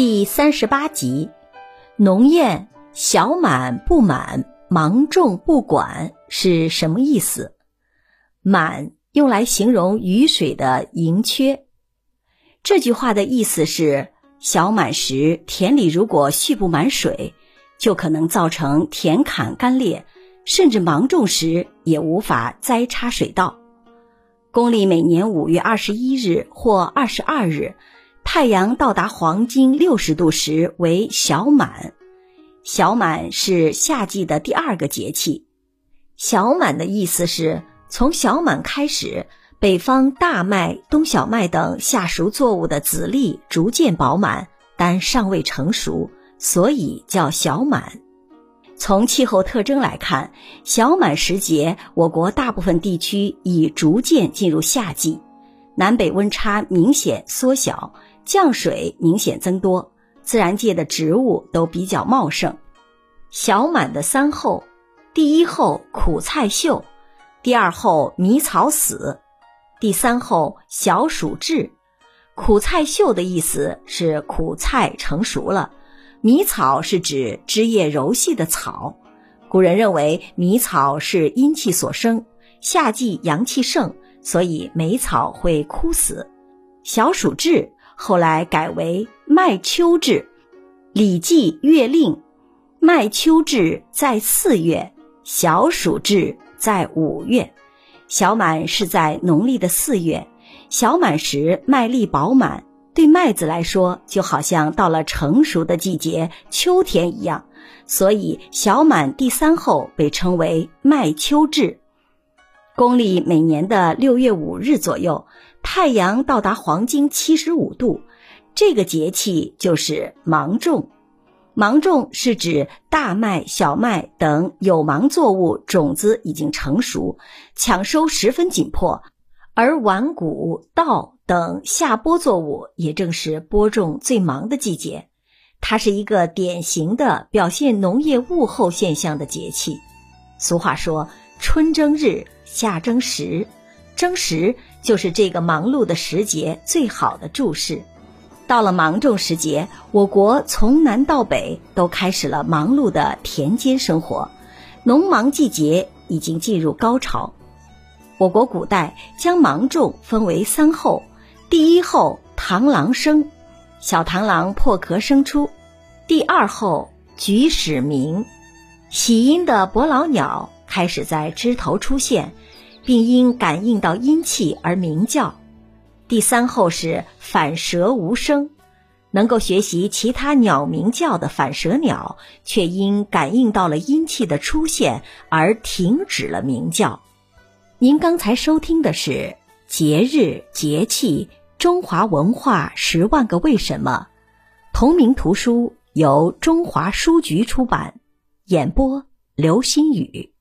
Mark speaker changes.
Speaker 1: 第三十八集，农谚“小满不满，芒种不管”是什么意思？满用来形容雨水的盈缺。这句话的意思是：小满时，田里如果蓄不满水，就可能造成田坎干裂，甚至芒种时也无法栽插水稻。公历每年五月二十一日或二十二日。太阳到达黄金六十度时为小满，小满是夏季的第二个节气。小满的意思是从小满开始，北方大麦、冬小麦等夏熟作物的籽粒逐渐饱满，但尚未成熟，所以叫小满。从气候特征来看，小满时节，我国大部分地区已逐渐进入夏季，南北温差明显缩小。降水明显增多，自然界的植物都比较茂盛。小满的三候，第一候苦菜秀，第二候迷草死，第三候小暑至。苦菜秀的意思是苦菜成熟了，迷草是指枝叶柔细的草。古人认为迷草是阴气所生，夏季阳气盛，所以梅草会枯死。小暑至。后来改为麦秋至，《礼记·月令》：麦秋至在四月，小暑至在五月。小满是在农历的四月，小满时麦粒饱满，对麦子来说就好像到了成熟的季节，秋天一样。所以小满第三候被称为麦秋至。公历每年的六月五日左右。太阳到达黄金七十五度，这个节气就是芒种。芒种是指大麦、小麦等有芒作物种子已经成熟，抢收十分紧迫，而晚谷、稻等下播作物也正是播种最忙的季节。它是一个典型的表现农业物候现象的节气。俗话说：“春争日，夏争时。”争时就是这个忙碌的时节最好的注释。到了芒种时节，我国从南到北都开始了忙碌的田间生活，农忙季节已经进入高潮。我国古代将芒种分为三候：第一候螳螂生，小螳螂破壳生出；第二候菊始鸣，喜阴的伯劳鸟开始在枝头出现。并因感应到阴气而鸣叫。第三候是反舌无声，能够学习其他鸟鸣叫的反舌鸟，却因感应到了阴气的出现而停止了鸣叫。您刚才收听的是节日节气中华文化十万个为什么，同名图书由中华书局出版，演播刘新宇。